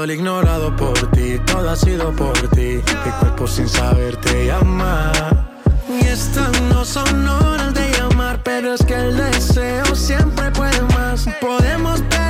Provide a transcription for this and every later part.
todo el ignorado por ti, todo ha sido por ti. Mi cuerpo sin saber te llama. Y estas no son horas de llamar, pero es que el deseo siempre puede más. Podemos pelearnos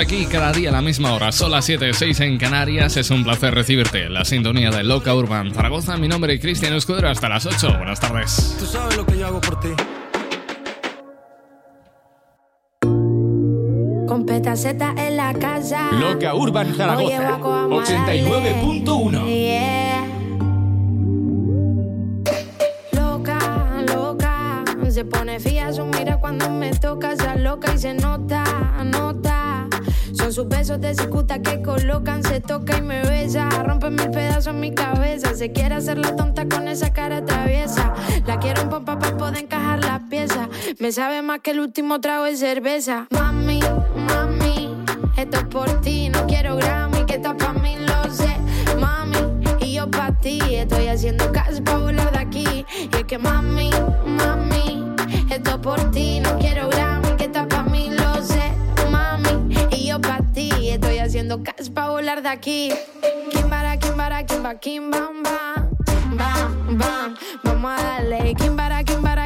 Estamos aquí cada día a la misma hora. Son las 7, 6 en Canarias. Es un placer recibirte. La sintonía de Loca Urban Zaragoza. Mi nombre es Cristian Escudero. Hasta las 8. Buenas tardes. Tú sabes lo que yo hago por ti. Con petaceta en la casa. Loca Urban Zaragoza Guaco, vamos a darle. 89.1 Yeah. Loca, loca. Se pone fía su mira cuando me toca. Se loca y se nota, nota. Sus besos de cicuta que colocan. Se toca y me besa. Rompe mil pedazos en mi cabeza. Se quiere hacer la tonta con esa cara traviesa. La quiero en pompa para poder encajar las piezas. Me sabe más que el último trago de cerveza. Mami, mami. Esto es por ti. No quiero Grammy. Que está pa' mí, lo sé. Mami, y yo pa' ti. Estoy haciendo caso pa' volar de aquí. Y es que mami, mami, esto es por ti. No quiero Grammy, Haciendo caso pa' volar de aquí. Kimbara, kimbara, kimba, kim, bam, bam. Bam, bam, vamos a darle. Kimbara, kimbara,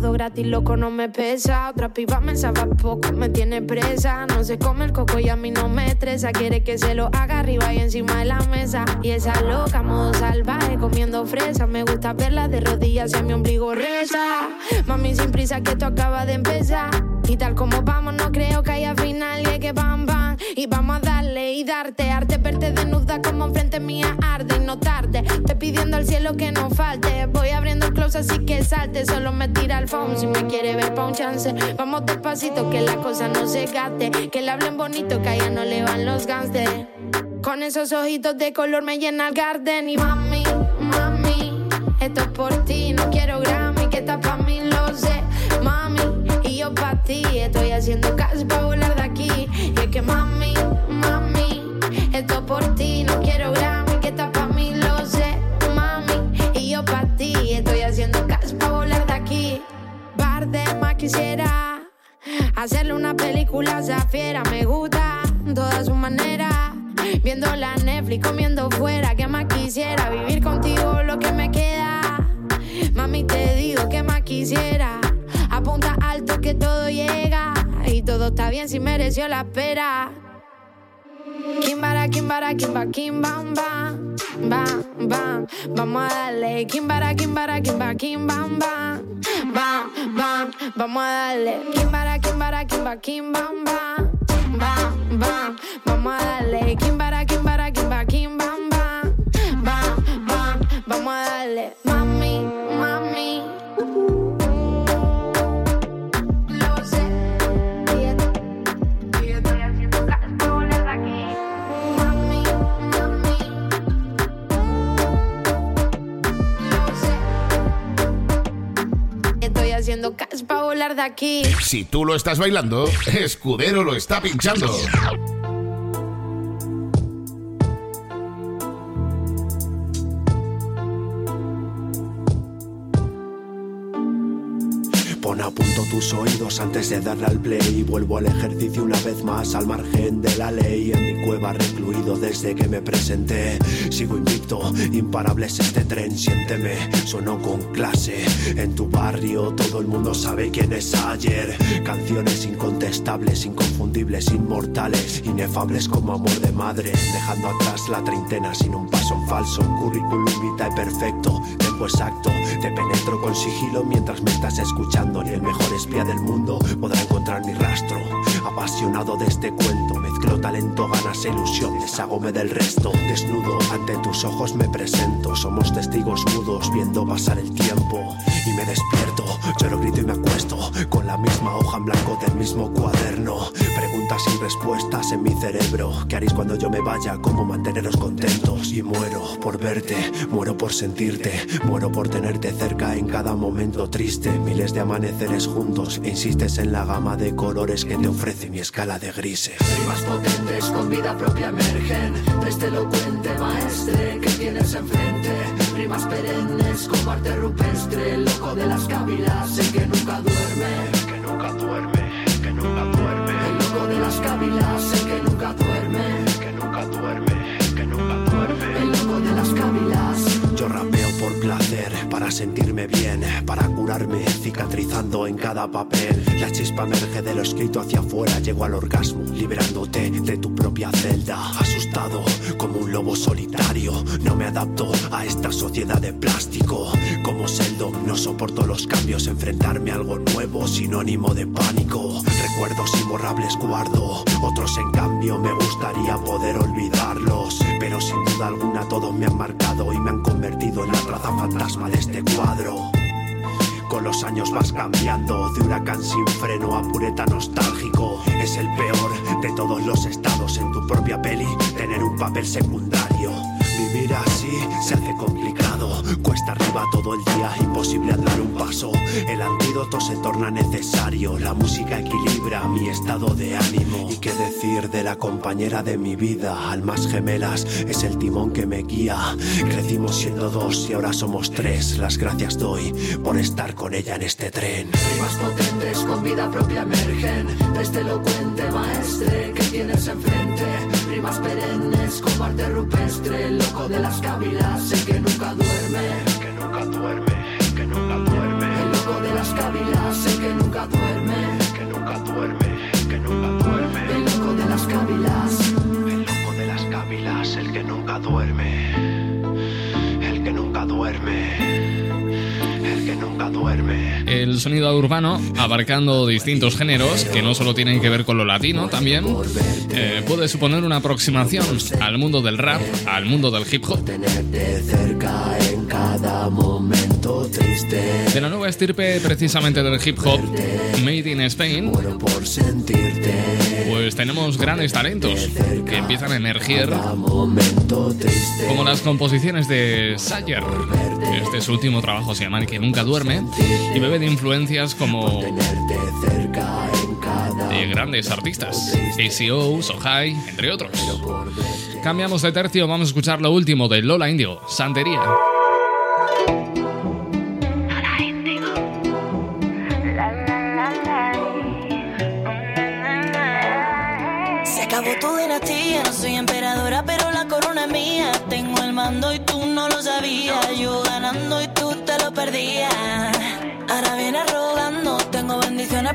todo gratis, loco, no me pesa. Otra piba me sabe poco, me tiene presa. No se come el coco y a mí no me estresa. Quiere que se lo haga arriba y encima de la mesa. Y esa loca, modo salvaje, comiendo fresa. Me gusta verla de rodillas y mi ombligo reza. Mami, sin prisa que esto acaba de empezar. Y tal como vamos, no creo que haya final. Y que bam, bam. Y vamos a darle y darte. Arte verte desnuda como enfrente mía arde. Y no tarde. Te pidiendo al cielo que no falte. Voy abriendo el close así que salte. Solo me tira el phone si me quiere ver pa' un chance. Vamos despacito que la cosa no se gaste. Que le hablen bonito que a ella no le van los gangsters. Con esos ojitos de color me llena el garden. Y mami, mami, esto es por ti. No quiero Grammy, que está pa' mí, lo sé. Mami, y yo pa' ti. Estoy haciendo caso pa' volar a esa fiera. Me gusta toda su manera. Viendo la Netflix, comiendo fuera. ¿Qué más quisiera? Vivir contigo lo que me queda. Mami, te digo que más quisiera. Apunta alto que todo llega. Y todo está bien si mereció la espera. Kimbara, kimbara, kimba, kim, bam, bam. Bam, vamos a darle. Kimbara, kimbara, kimba, kim, bam, bam. Bam, bam, vamos a darle. Kimbara, kimbara, kimba, kim, bam, bam. Bam, bam, vamos a darle. Kimbara, kimbara, Caso pa' volar de aquí. Si tú lo estás bailando, Escudero lo está pinchando. Apunto tus oídos antes de darle al play. Vuelvo al ejercicio una vez más al margen de la ley. En mi cueva recluido desde que me presenté. Sigo invicto, imparable es este tren. Siénteme, sonó con clase. En tu barrio todo el mundo sabe quién es ayer. Canciones incontestables, inconfundibles, inmortales, inefables como amor de madre. Dejando atrás la treintena sin un paso en falso. Currículum vitae perfecto, exacto. Te penetro con sigilo mientras me estás escuchando. Ni el mejor espía del mundo podrá encontrar mi rastro. Apasionado de este cuento, mezclo talento, ganas e ilusión. Deshagome del resto. Desnudo ante tus ojos me presento. Somos testigos mudos viendo pasar el tiempo. Despierto, lloro, grito y me acuesto. Con la misma hoja en blanco del mismo cuaderno. Preguntas sin respuestas en mi cerebro. ¿Qué haréis cuando yo me vaya? ¿Cómo manteneros contentos? Y muero por verte, muero por sentirte, muero por tenerte cerca en cada momento triste. Miles de amaneceres juntos e insistes en la gama de colores que te ofrece mi escala de grises. Rimas potentes con vida propia emergen este elocuente maestre que tienes enfrente. Rimas perennes como arte rupestre, loco de las cávilas, el que nunca duerme, que nunca duerme, que nunca duerme. El loco de las cávilas, el que nunca duerme, que nunca duerme, que nunca duerme. El loco de las cávilas. Yo rapeo por placer, para sentirme bien, para curarme, cicatrizando en cada papel. La chispa emerge de lo escrito hacia afuera, llego al orgasmo, liberándote de tu propia celda. Asustado como un lobo solitario, no me adapto a esta sociedad de plástico. Como Seldon, no soporto los cambios, enfrentarme a algo nuevo, sinónimo de pánico. Recuerdos imborrables guardo, otros en cambio me gustaría poder olvidarlos. Pero sin duda alguna todos me han marcado y me han convertido en la traza fantasma de este cuadro. Con los años vas cambiando, de huracán sin freno a pureta nostálgico. Es el peor de todos los estados en tu propia peli, tener un papel secundario. Vivir así se hace complicado, cuesta arriba todo el día, imposible andar un paso. El antídoto se torna necesario, la música equilibra mi estado de ánimo. ¿Y qué decir de la compañera de mi vida? Almas gemelas es el timón que me guía. Crecimos siendo dos y ahora somos tres. Las gracias doy por estar con ella en este tren. Rimas potentes con vida propia emergen de este elocuente maestre que tienes enfrente. Rimas perennes como arte rupestre, loco de las cávilas, el que nunca duerme, que nunca duerme, que nunca duerme. El loco de las cávilas, el que nunca duerme, que nunca duerme, que nunca duerme. El loco de las cávilas, El loco de las cávilas, el que nunca duerme. El que nunca duerme. El que nunca duerme. El sonido urbano, abarcando distintos géneros que no solo tienen que ver con lo latino, también eh, puede suponer una aproximación al mundo del rap, al mundo del hip hop. De la nueva estirpe precisamente del hip hop, Made in Spain, Muero por sentirte. Pues tenemos grandes talentos que empiezan a triste. como las composiciones de Sayer. Este su último trabajo se llama El que nunca duerme y bebe de influencias como de grandes artistas, ACO, Sohai, entre otros. Cambiamos de tercio, vamos a escuchar lo último de Lola Indio, Santería.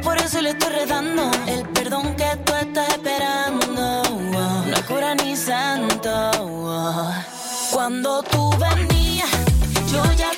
Por eso le estoy rezando. El perdón que tú estás esperando, no hay cura ni santo. Cuando tú venías, yo ya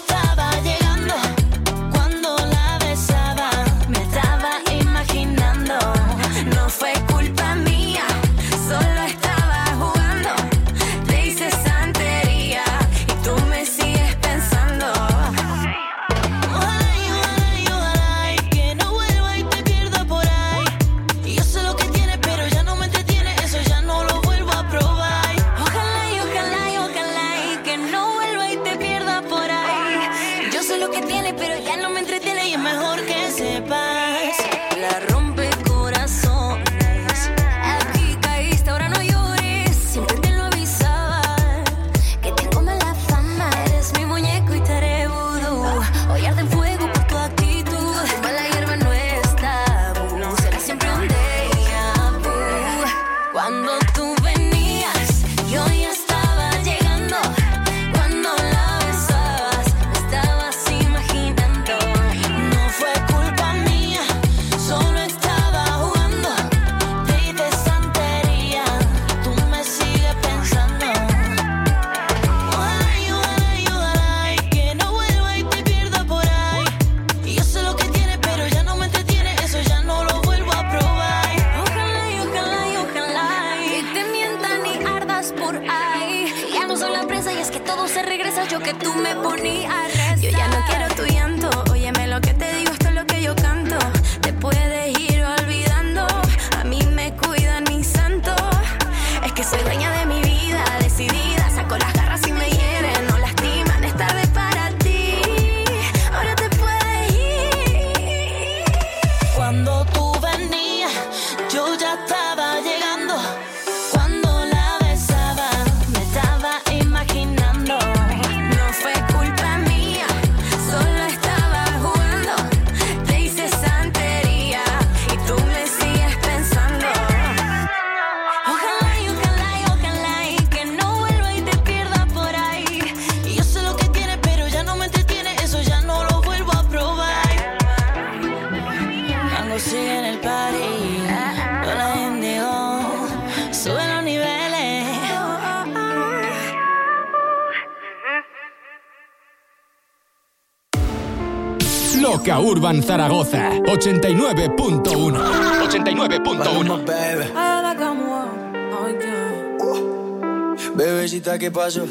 Urban Zaragoza 89.1 89.1 Bebecita, ¿qué pasó?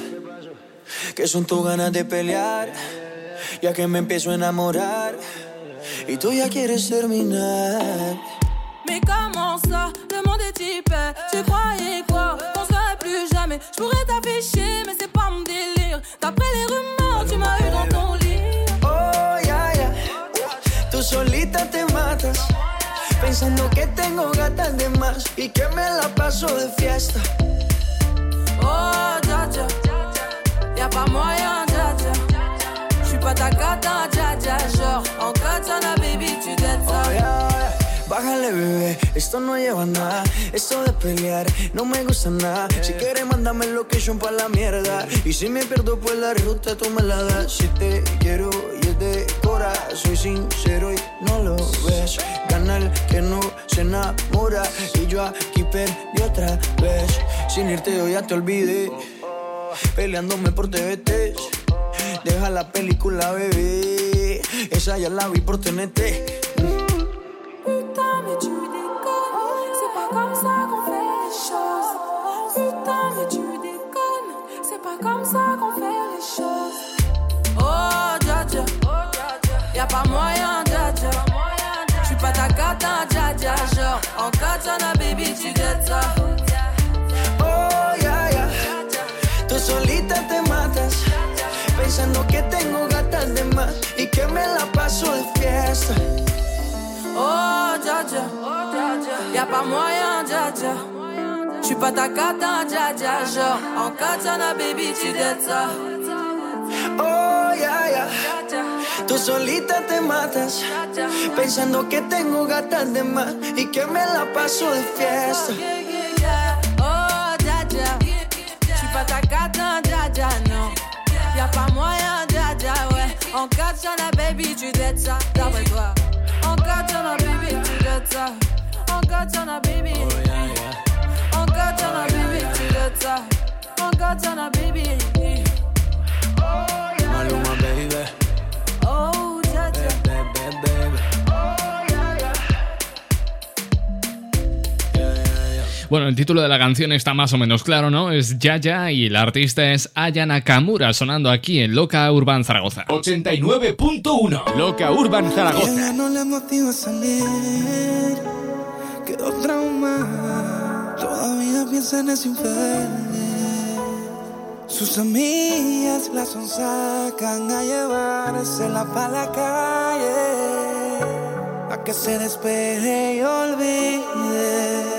Que son tus ganas de pelear, ya que me empiezo a enamorar y tú ya quieres terminar. Mais comment ça, le monde est hyper Tu croyais quoi, qu'on serait plus jamais. Je pourrais t'afficher, mais c'est pas mon délire. D'après les rumeurs, tu m'as eu dans ton lit tú solita te matas, pensando que tengo gatas de más y que me la paso de fiesta. Oh, dja dja Y'a pas moyen, dja dja J'suis pas ta cata, dja dja Genre, en katana, baby, tu dettes ça Oh, ya, ya. Bájale, bebé, esto no lleva nada. Esto de pelear no me gusta nada. Si quieres, mándame location pa' la mierda. Y si me pierdo, pues la ruta tú me la das. Si te quiero soy sincero y no lo ves. Gana el que no se enamora. Y yo aquí perdí otra vez. Sin irte, yo ya te olvidé. Peleándome por TVT. Deja la película, bebé. Esa ya la vi por TNT. Putain, mais tu déconnes C'est pas comme ça qu'on fait les choses Putain, mais tu comme ça qu'on fait les choses Y'a pas moyen, dja dja J'suis pas ta cata, dja dja Genre, en katana, baby, tu dettes ça. Oh, ya, ya. Tú solita te matas, pensando que tengo gatas de más y que me la paso de fiesta. Oh, dja dja Y'a pas moyen, dja dja J'suis pas ta cata, dja dja Genre, en katana, baby, tu dettes ça. Oh. Tú solita te matas, pensando que tengo gatas de más y que me la paso de fiesta. Oh, dja dja J'suis pas ta cata, dja dja, non Y'a pas moyen, dja dja, ouais En katana, baby, tu dettes ça D'après toi En katana, baby, tu dettes ça En katana, baby En katana, baby, tu dettes ça En katana, baby Maluma, baby. Bueno, el título de la canción está más o menos claro, ¿no? Es Yaya y el artista es Aya Nakamura, sonando aquí en Loca Urban Zaragoza. 89.1 Loca Urban Zaragoza Ella no le motiva salir, quedó traumada. Todavía piensa en ese. Sus amigas la sonsacan a llevársela pa' la calle. A que se despeje y olvide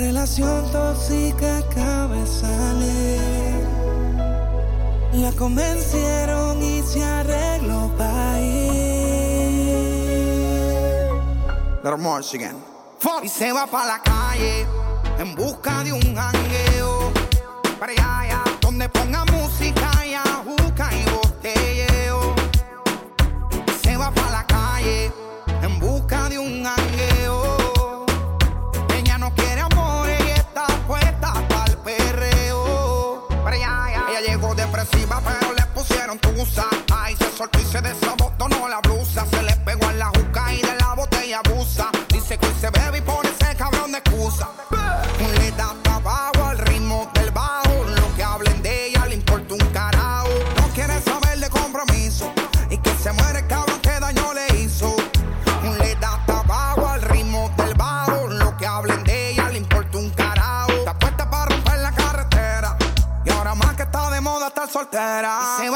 relación tóxica acaba de salir. La convencieron y se arregló para ir. Little again. Y se va pa' la calle en busca de un jangueo. Para allá, donde ponga música y ajuca y botelleo. Se va pa' la calle depresiva, pero le pusieron tusa. Ay, se soltó y se desabotonó la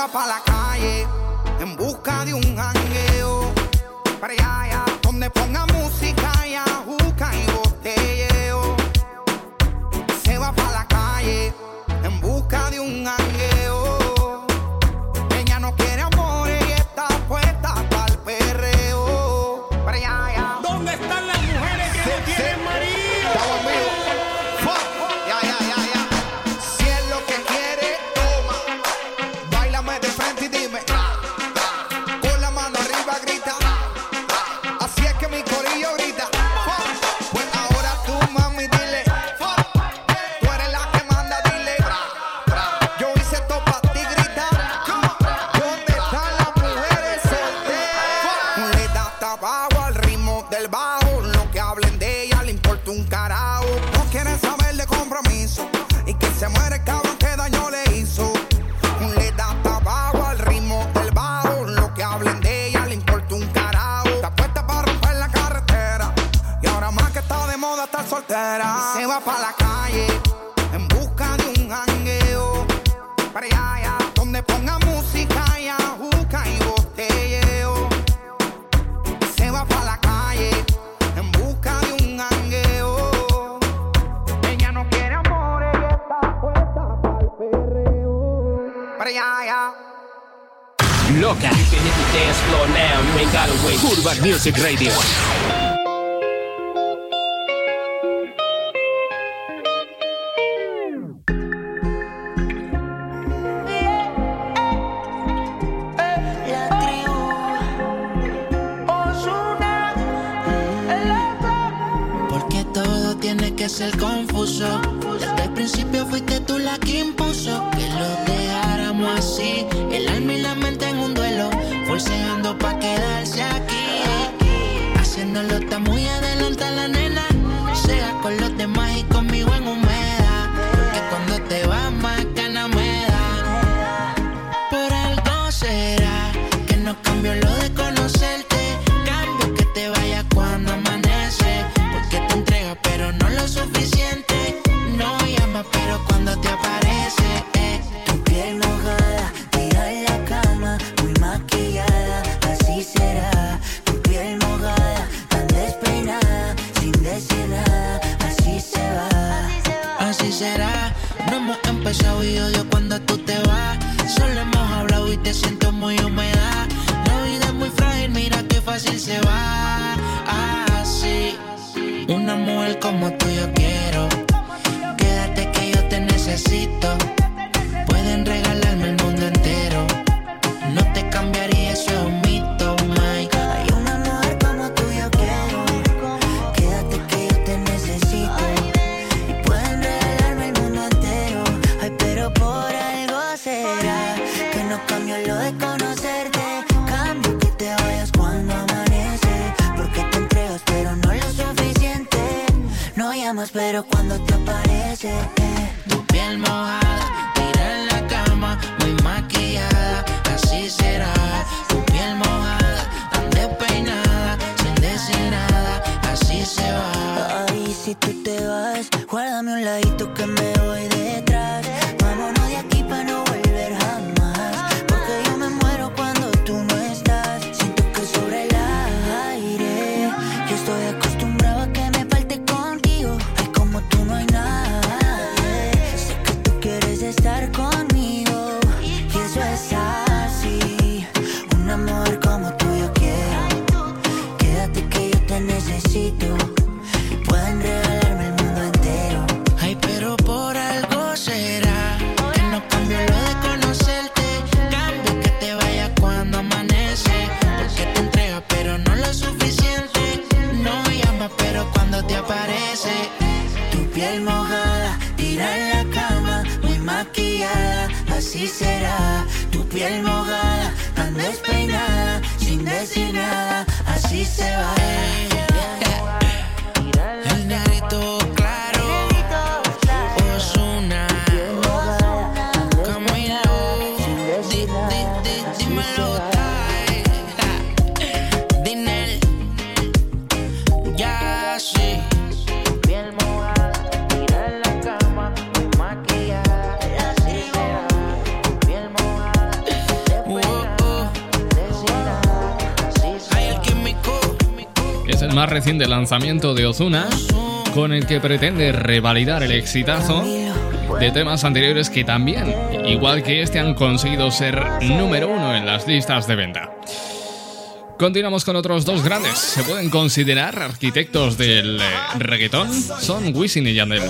iba para la calle en busca de un jangueo. Para allá, donde ponga música ya. para allá, donde ponga música y y. Se va para la calle en busca de un. Ella no quiere amor, el Loca. You. Urban Music Radio. el confuso. Desde el principio fuiste tú la que impuso que lo dejáramos así. El alma y la mente en un duelo, forceando pa' quedarse aquí. Haciéndolo está muy adelante la nena. Sea con los demás y y odio cuando tú te vas. Solo hemos hablado y te siento muy humedad. La vida es muy frágil, mira qué fácil se va. Ah, Así, una mujer como tú yo quiero. Quédate que yo te necesito. Pueden regalarme el pero cuando te aparece, eh. tu piel mojada, tira en la cama, muy maquillada, así será. Tu piel mojada, tan despeinada, sin decir nada, así se va. Ay, si tú te vas, guárdame un ladito que me voy de será tu piel mojada, tan despeinada, sin decir nada, así se va. Reciente lanzamiento de Ozuna, con el que pretende revalidar el exitazo de temas anteriores que también, igual que este, han conseguido ser número uno en las listas de venta. Continuamos con otros dos grandes. Se pueden considerar arquitectos del eh, reggaetón. Son Wisin y Yandel.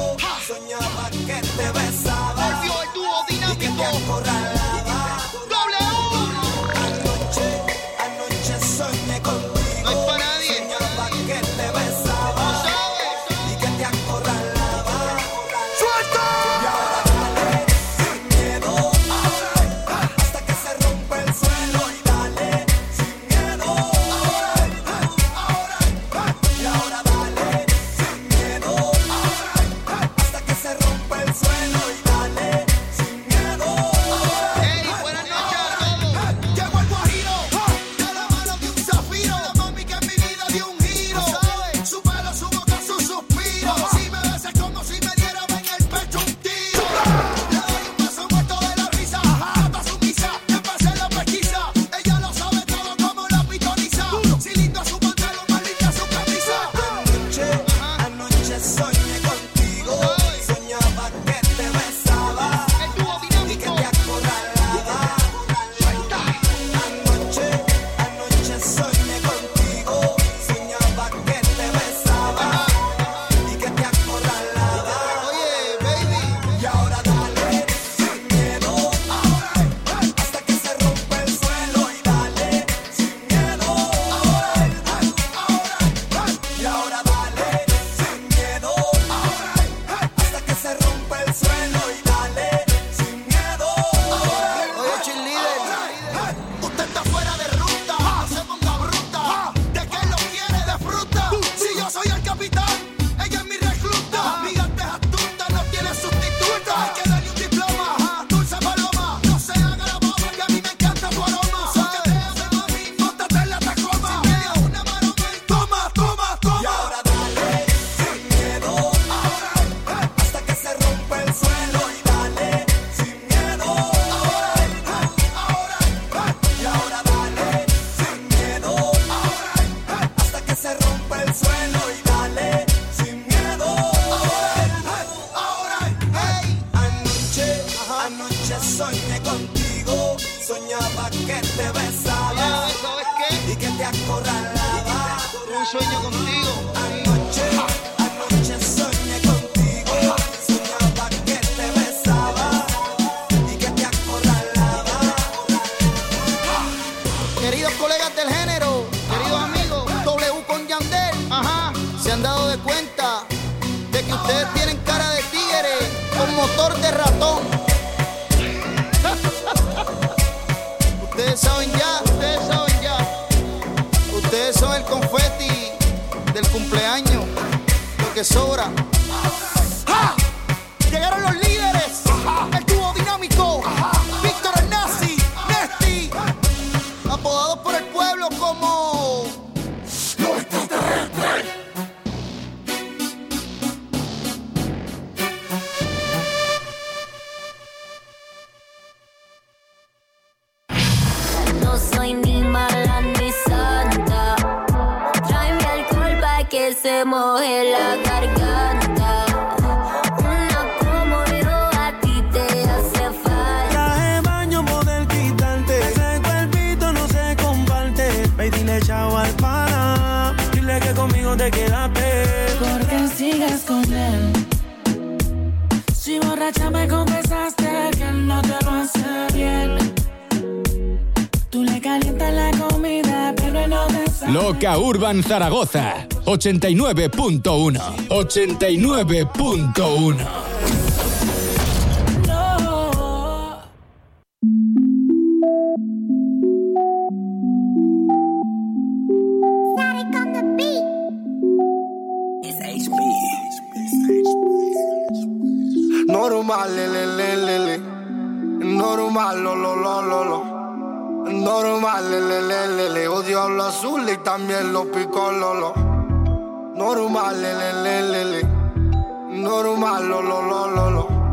sobra. Urban Zaragoza 89.1 89.1 lo, lo, lo, lo, lo.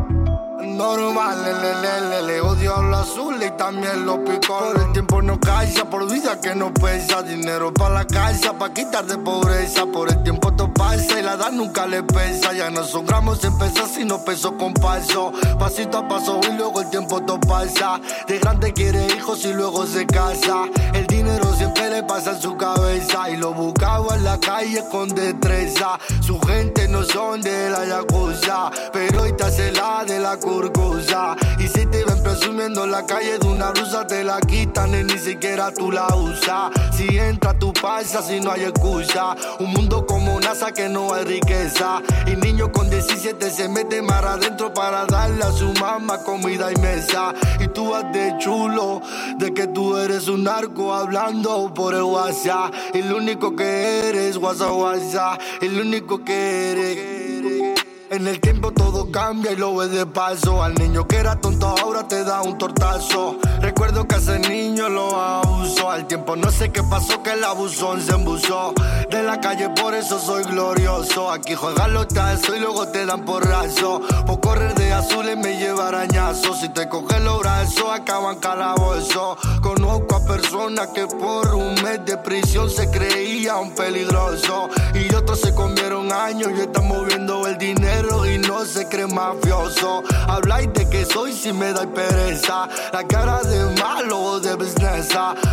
Normal, le, le, le, le. Odio diablo azul y también los. Por el tiempo no calza, por vida que no pesa. Dinero para la casa, pa' quitar de pobreza. Por el tiempo todo pasa y la edad nunca le pesa. Ya no son gramos en pesas, sino peso con paso. Pasito a paso y luego el tiempo todo pasa. De grande quiere hijos y luego se casa. El dinero siempre pasa en su cabeza. Y lo buscaba en la calle con destreza. Su gente no son de la yakuza, pero hoy te la de la curcusa. Y si te ven presumiendo en la calle de una blusa, te la quitan y ni siquiera tú la usas. Si entra, tú pasa si no hay excusa. Un mundo como NASA que no hay riqueza. Y niño con 17 se mete mar adentro para darle a su mamá comida y mesa. Y tú vas de chulo, de que tú eres un narco hablando por el WhatsApp. Y lo único que eres, WhatsApp, WhatsApp. El único que eres. En el tiempo todo cambia y lo ves de paso. Al niño que era tonto ahora te da un tortazo. Recuerdo que ese niño lo abusó. Al tiempo no sé qué pasó que el abusón se embusó. De la calle por eso soy glorioso. Aquí juegan los tazos y luego te dan porrazo. Por correr de azules me lleva arañazo. Si te cogen los brazos acaban calabozo. Conozco a personas que por un mes de prisión se creía un peligroso. Y otros se comieron años y están moviendo el dinero y no se cree mafioso. Habláis de que soy si me da pereza. La cara de malo de business.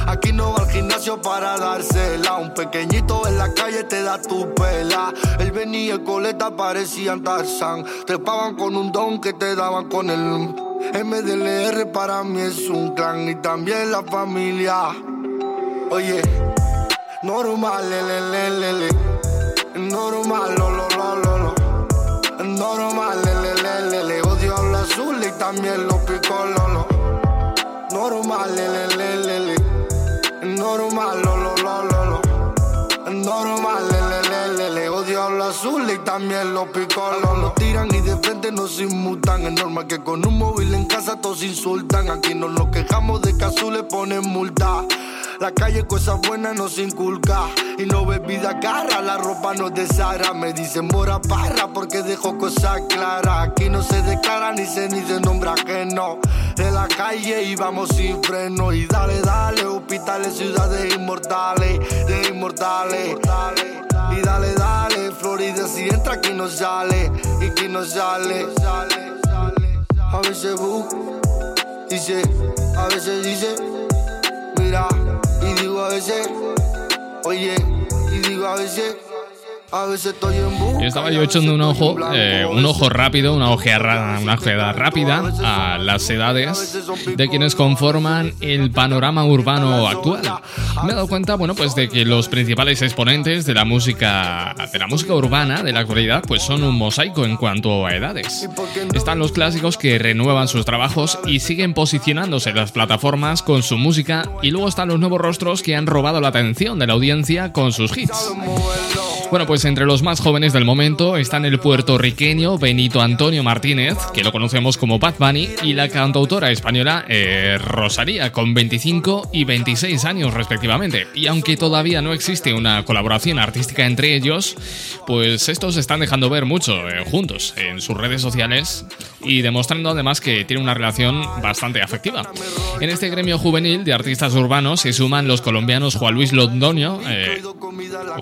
Aquí no va al gimnasio para dársela. Un pequeñito en la calle te da tu pela. El venía y coleta parecían Tarzan. Trepaban con un don que te daban con el MDLR para mí es un clan y también la familia. Oye, normal, le, le, le, le, normal, lo, lo. Normal, le, le, le, odio habla azul y también los picololo. Normal, le. Normal, lo, lo, lo, lo, lo. Normal, odio habla azul y también los picolos. Nos tiran y de frente nos inmutan. Es normal que con un móvil en casa todos insultan. Aquí no nos quejamos de que azul le ponen multa. La calle cosas buenas nos inculca y no bebida cara, la ropa no desara. Me dicen mora parra porque dejo cosas claras. Aquí no se declara ni se ni se nombra ajeno. De la calle y vamos sin freno y dale, dale, hospitales, ciudades inmortales, de inmortales. Y dale, dale, Florida si entra aquí no sale y aquí no sale. A veces busca, dice, a veces dice, mira, y digo a veces, oye, y digo a veces, Yo estaba yo echando un ojo, eh, un ojo rápido, una ojeada, una ojeada rápida a las edades de quienes conforman el panorama urbano actual. Me he dado cuenta, bueno, pues de que los principales exponentes de la música, de la música urbana de la actualidad, pues son un mosaico en cuanto a edades. Están los clásicos que renuevan sus trabajos y siguen posicionándose en las plataformas con su música, y luego están los nuevos rostros que han robado la atención de la audiencia con sus hits. Bueno, pues entre los más jóvenes del momento están el puertorriqueño Benito Antonio Martínez, que lo conocemos como Bad Bunny, y la cantautora española eh, Rosalía, con 25 y 26 años respectivamente. Y aunque todavía no existe una colaboración artística entre ellos, pues estos están dejando ver mucho eh, juntos en sus redes sociales y demostrando además que tienen una relación bastante afectiva. En este gremio juvenil de artistas urbanos se suman los colombianos Juan Luis Londoño, eh,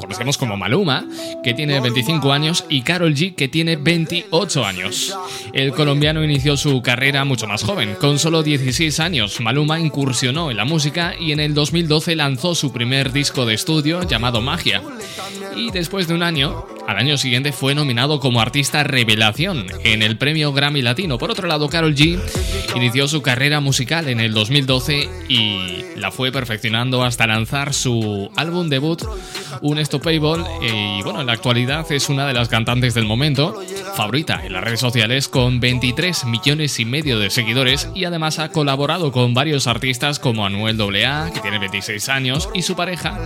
conocemos como Maluma, que tiene 25 años, y Carol G, que tiene 28 años. El colombiano inició su carrera mucho más joven. Con solo 16 años, Maluma incursionó en la música y en el 2012 lanzó su primer disco de estudio llamado Magia. Y después de un año, al año siguiente fue nominado como artista revelación en el premio Grammy Latino. Por otro lado, Carol G inició su carrera musical en el 2012 y la fue perfeccionando hasta lanzar su álbum debut, Un Unstoppable. Y bueno, en la actualidad es una de las cantantes del momento, favorita en las redes sociales con 23 millones y medio de seguidores y además ha colaborado con varios artistas como Anuel AA, que tiene 26 años, y su pareja,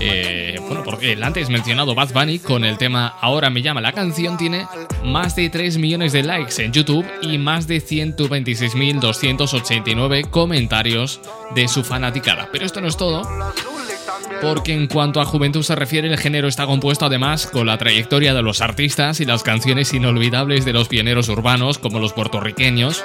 eh, bueno, porque el antes mencionado Bad Bunny con el tema Ahora me llama la canción tiene más de 3 millones de likes en YouTube y más de 126.289 comentarios de su fanaticada. Pero esto no es todo. Porque en cuanto a juventud se refiere, el género está compuesto además con la trayectoria de los artistas y las canciones inolvidables de los pioneros urbanos como los puertorriqueños.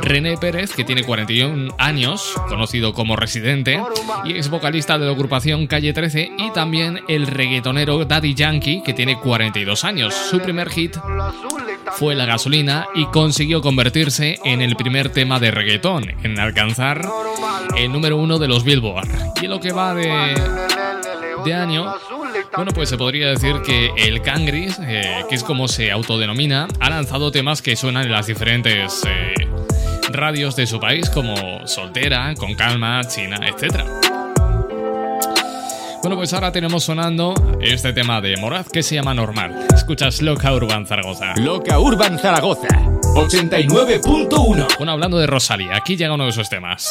René Pérez, que tiene 41 años, conocido como Residente, y es vocalista de la agrupación Calle 13, y también el reggaetonero Daddy Yankee, que tiene 42 años. Su primer hit fue La gasolina y consiguió convertirse en el primer tema de reggaetón en alcanzar el número uno de los Billboard. Y lo que va de, de año, bueno, pues se podría decir que el Cangris, eh, que es como se autodenomina, ha lanzado temas que suenan en las diferentes eh, radios de su país, como Soltera, Con Calma, China, etc. Bueno, pues ahora tenemos sonando este tema de Moraz que se llama Normal. Escuchas Loca Urban Zaragoza. Loca Urban Zaragoza, 89.1. Bueno, hablando de Rosalía, aquí llega uno de sus temas.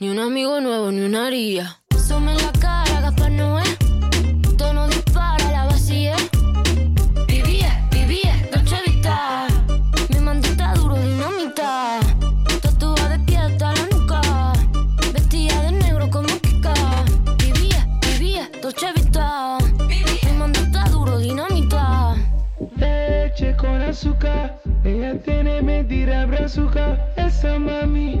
Ni un amigo nuevo, ni una haría. Sume en la cara, Gaspar Noé. Tono dispara, la vacía. Vivía, vivía, Dolce Vita. Mi mandita duro, dinamita. Tatuada de pie hasta la nuca. Vestida de negro como Kika. Vivía, vivía, Dolce Vita. Mi mandita duro, dinamita. Leche con azúcar, ella tiene mentira brazuca. Esa mami.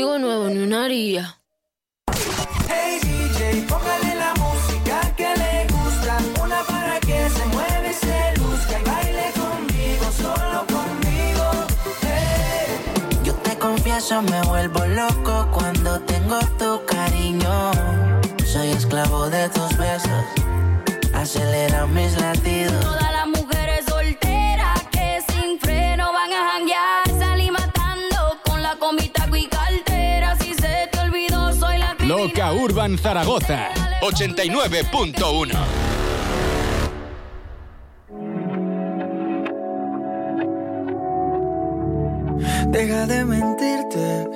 Amigo nuevo, ni una haría. Hey DJ, póngale la música que le gusta. Una para que se mueve y se luzca y baile conmigo, solo conmigo. Hey. Yo te confieso, me vuelvo loco cuando tengo tu cariño. Soy esclavo de tus besos, acelera mis latidos. Todas las mujeres Zaragoza, 89.1. Deja de mentirte.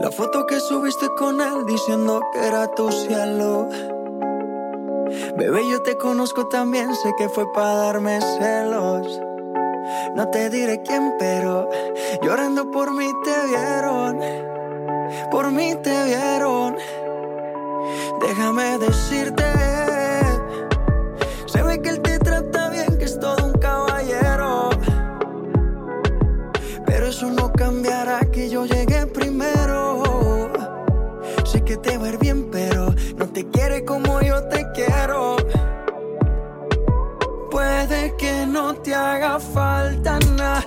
La foto que subiste con él diciendo que era tu cielo. Bebé, yo te conozco también, sé que fue para darme celos. No te diré quién, pero llorando por mí te vieron. Por mí te vieron. Déjame decirte. Se ve que él te trata bien, que es todo un caballero. Pero eso no cambiará que yo llegué primero. Sé que te va a ir bien, pero no te quiere como yo te quiero. Puede que no te haga falta nada,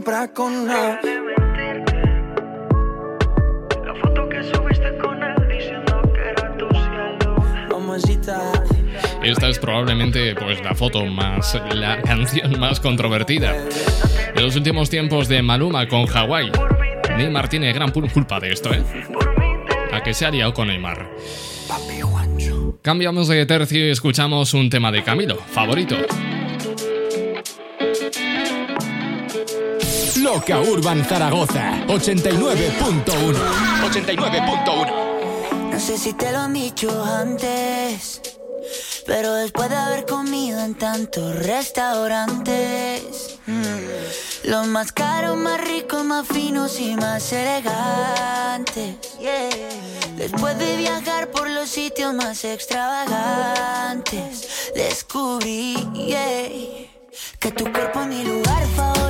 compra con la. Esta es probablemente pues, la foto más, la canción más controvertida de los últimos tiempos de Maluma con Hawái. Neymar tiene gran culpa de esto, ¿eh? A que se ha liado con Neymar. Cambiamos de tercio y escuchamos un tema de Camilo, favorito. Loca Urban Zaragoza 89.1 89.1 No sé si te lo han dicho antes Pero después de haber comido en tantos restaurantes Los más caros, más ricos, más finos y más elegantes. Después de viajar por los sitios más extravagantes Descubrí que tu cuerpo es mi lugar favorito.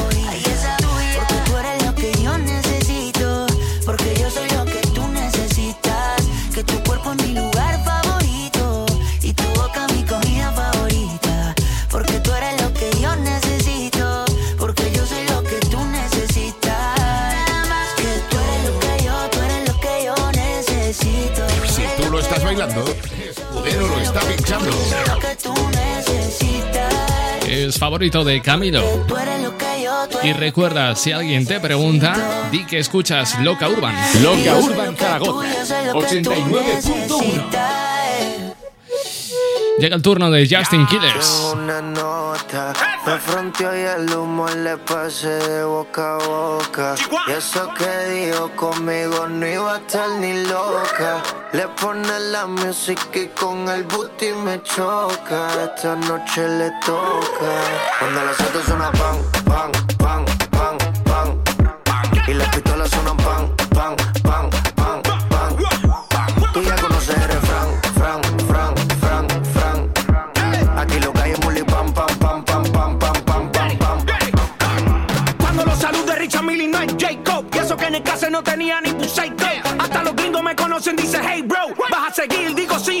Es favorito de Camilo. Y recuerda, si alguien te pregunta, di que escuchas Loca Urban. Loca Urban Zaragoza 89.1. Llega el turno de Justin Quiles. Me fronteó y el humo le pasé de boca a boca. Y eso que dijo conmigo no iba a estar ni loca. Le pone la música y con el booty me choca. Esta noche le toca. Cuando las autos suenan pan, pan, pan, pan, pan. Y las pistolas suenan pan, pan, pan. Conocen, dice hey bro Vas a seguir, digo sí,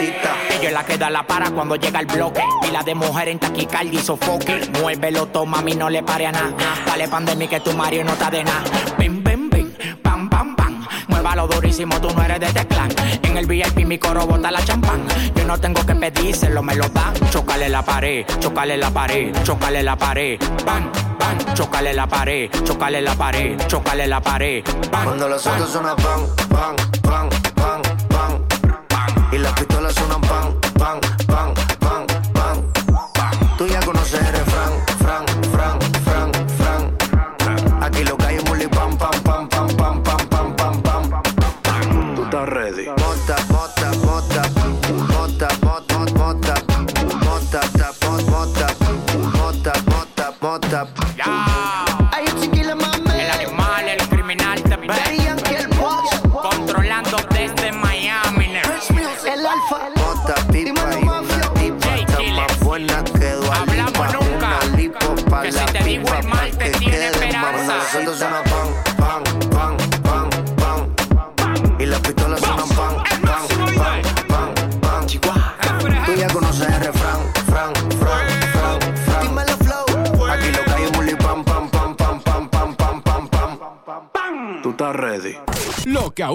Ella es la que da la para cuando llega el bloque. Y la de mujer en taquicardia y sofoque. Muévelo, toma, a mí no le pare a nada. Dale pandemia que tu Mario no está de nada. Bim, bim, bim, pam, pam, pam. Muévalo durísimo, tú no eres de este clan. En el VIP mi coro bota la champán. Yo no tengo que pedírselo, me lo dan. Chocale la pared, chocale la pared, chocale la pared. Bam, bam, chocale la pared, chocale la pared, chocale la pared. Bam, Cuando los bam. autos suenan pan, pan, pan, pan, pan. Y las le suenan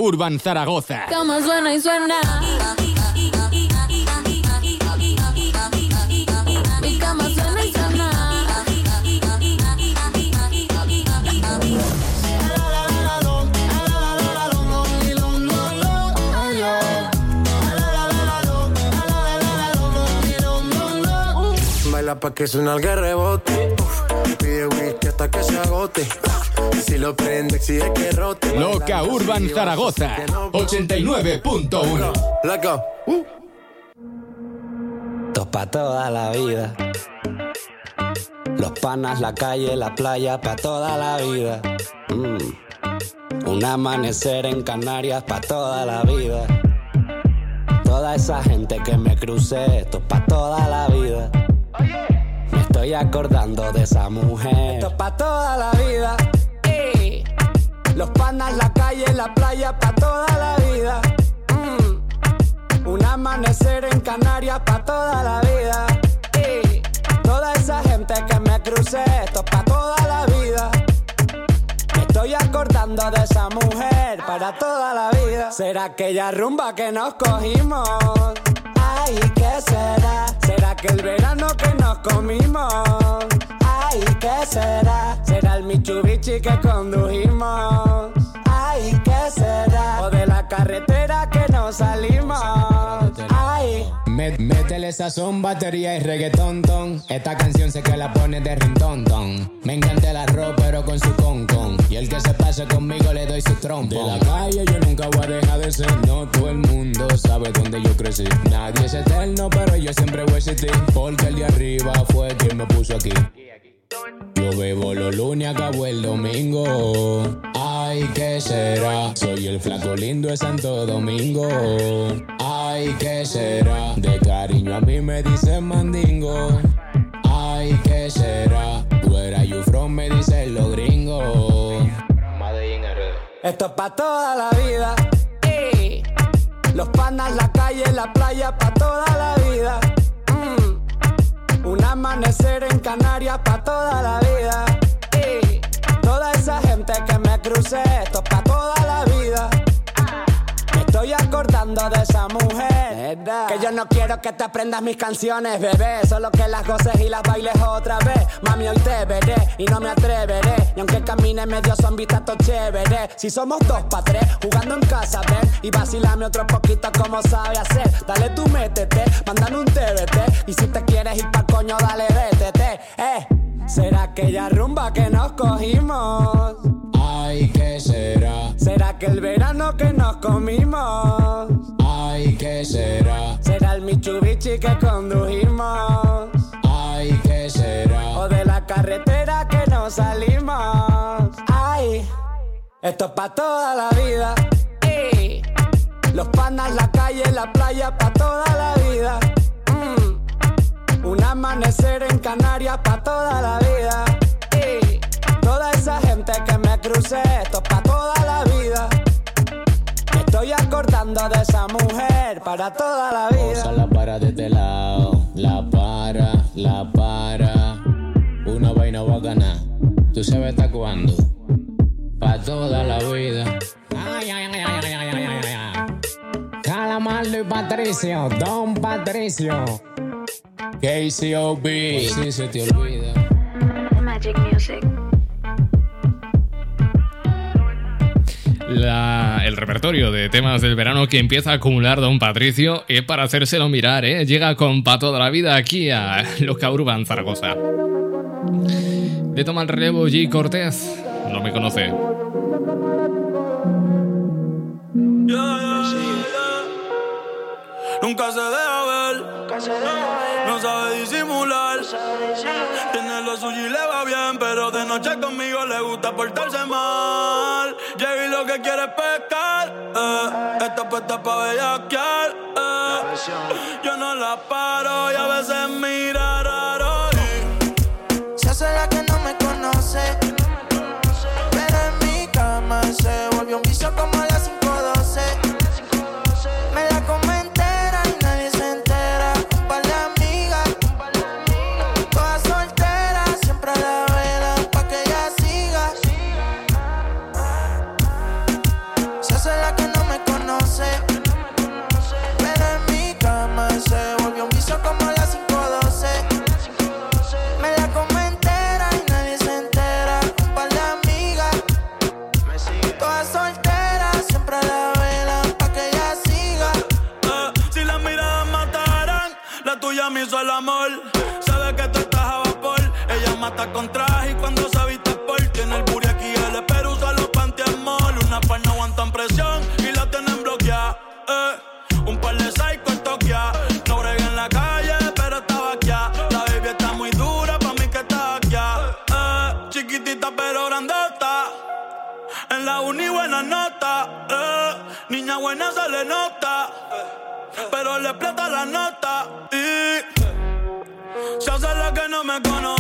Urban Zaragoza. Cama suena y suena. Mi cama suena y suena. Baila pa' que suena el rebote. Uf, Pide whisky hasta que se agote. Si lo prende, exige que rote. Loca Urban Zaragoza 89.1. Loco. Esto pa' toda la vida. Los panas, la calle, la playa, pa' toda la vida. Mm. Un amanecer en Canarias, pa' toda la vida. Toda esa gente que me crucé, esto pa' toda la vida. Me estoy acordando de esa mujer. Esto pa' toda la vida. Los panas, la calle, la playa, pa' toda la vida. Mm. Un amanecer en Canarias pa' toda la vida. Y toda esa gente que me crucé, esto pa' toda la vida. Me estoy acordando de esa mujer para toda la vida. ¿Será aquella rumba que nos cogimos? Ay, ¿qué será? ¿Será que el verano que nos comimos? Ay, ¿qué será? ¿Será el Mitsubishi que condujimos? Ay, ¿qué será? O de la carretera que nos salimos. Ay. Métele sazón, batería y reggaetón, ton. Esta canción sé que la pone de rintón, ton. Me encanta el arroz, pero con su con, con. Y el que se pase conmigo le doy su trompo. De la calle yo nunca voy a dejar de ser. No todo el mundo sabe dónde yo crecí. Nadie es eterno, pero yo siempre voy a existir. Porque el de arriba fue quien me puso aquí. Yo bebo los lunes, acabo el domingo. Ay, ¿qué será? Soy el flaco lindo de Santo Domingo. Ay, ¿qué será? De cariño a mí me dicen mandingo. Ay, ¿qué será? Are you from? Me dicen los gringos. Esto es pa' toda la vida. Los panas, la calle, la playa, pa' toda la vida. Amanecer en Canarias, pa' toda la vida. Ey. Toda esa gente que me crucé, esto es pa'. Estoy acordando de esa mujer. Que yo no quiero que te aprendas mis canciones, bebé. Solo que las goces y las bailes otra vez. Mami, hoy te veré y no me atreveré. Y aunque camine medio zombita, todo chévere. Si somos dos pa' tres, jugando en casa, ven. Y vacilame otro poquito como sabe hacer. Dale tú, métete, mándame un TBT. Y si te quieres ir pa' coño, dale, vétete. Eh, será aquella rumba que nos cogimos. Ay, ¿qué será? ¿Será que el verano que nos comimos? Ay, ¿qué será? ¿Será el Mitsubishi que condujimos? Ay, ¿qué será? ¿O de la carretera que nos salimos? Ay, esto es pa' toda la vida. Ey. Los panas, la calle, la playa, pa' toda la vida. Un amanecer en Canarias, pa' toda la vida. Ey. Toda esa gente que me crucé, esto es pa' toda la vida. Me estoy acordando de esa mujer para toda la vida. Osa la para de este lado, la para, la para. Una vaina bacana, tú sabes hasta cuándo. Pa' toda la vida. Ay, ay, ay, ay, ay, ay, ay, ay. Calamardo y Patricio, Don Patricio. KCOB, si se te olvida. Magic Music. La- el repertorio de temas del verano que empieza a acumular Don Patricio es para hacérselo mirar, ¿eh? Llega con pa' toda la vida aquí a Loca Urban Zaragoza. Le toma el relevo G. Cortés. No me conoce. Nunca se deja ver, no sabe disimular. Tiene lo suyo y le va bien, pero de noche conmigo le gusta portarse mal. Llega lo que quiere es pescar, eh. está puesta pa' bellaquear. eh. Yo no la paro y a veces mira Mata con traje y cuando se viste por tiene el booty aquí, el espero usa los panty en mall. Una par no aguantan presión y la tienen bloqueada. Eh, un par de psycho en Tokia. No brega en la calle, pero estaba aquí. La baby está muy dura, pa' mí que está aquí. Eh, chiquitita pero grandota. En la uni buena nota, eh. niña buena se le nota, pero le explota la nota y se hace la que no me conoce.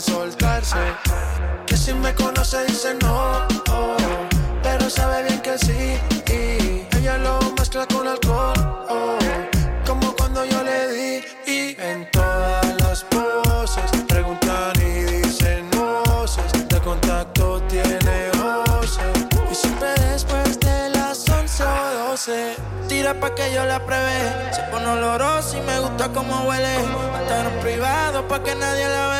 Soltarse. Que si me conoce dice no, pero sabe bien que sí. Ella lo mezcla con alcohol, oh, como cuando yo le di. En todas las poses preguntan y dicen voces. De contacto tiene voces. Y siempre después de las 11 o 12. Tira pa' que yo la pruebe. Se pone olorosa y me gusta como huele. En privado pa' que nadie la vele.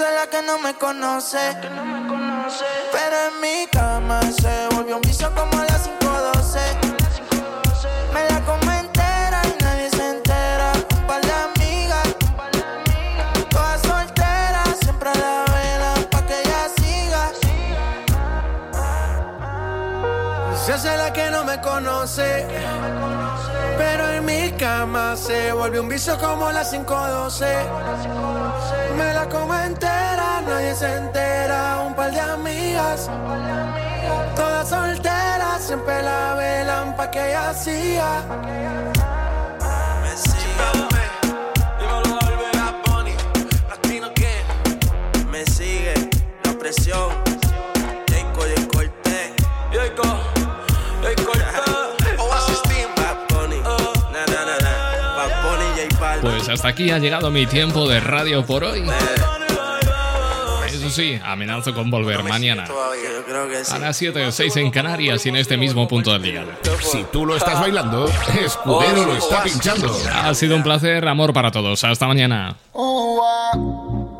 Hace la que no me conoce. Pero en mi cama se volvió un vicio como a las 5:12. Me la come entera y nadie se entera. Un par de amigas, todas solteras, siempre a la vela pa' que ella siga. Se hace la que no me conoce. Pero en mi cama se volvió un vicio como las 512. Me la como entera, nadie se entera. Un par de amigas, todas solteras, siempre la velan pa' que ella siga. Me sigue. Dímelo, Bad Bunny. Latino que me sigue. La presión. Hasta aquí ha llegado mi tiempo de radio por hoy. Eso sí, amenazo con volver mañana. A las 7 o 6 en Canarias y en este mismo punto del día. Si tú lo estás bailando, Escudero lo está pinchando. Ha sido un placer, amor para todos. Hasta mañana.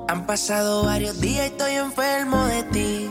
Han pasado varios días y estoy enfermo de ti.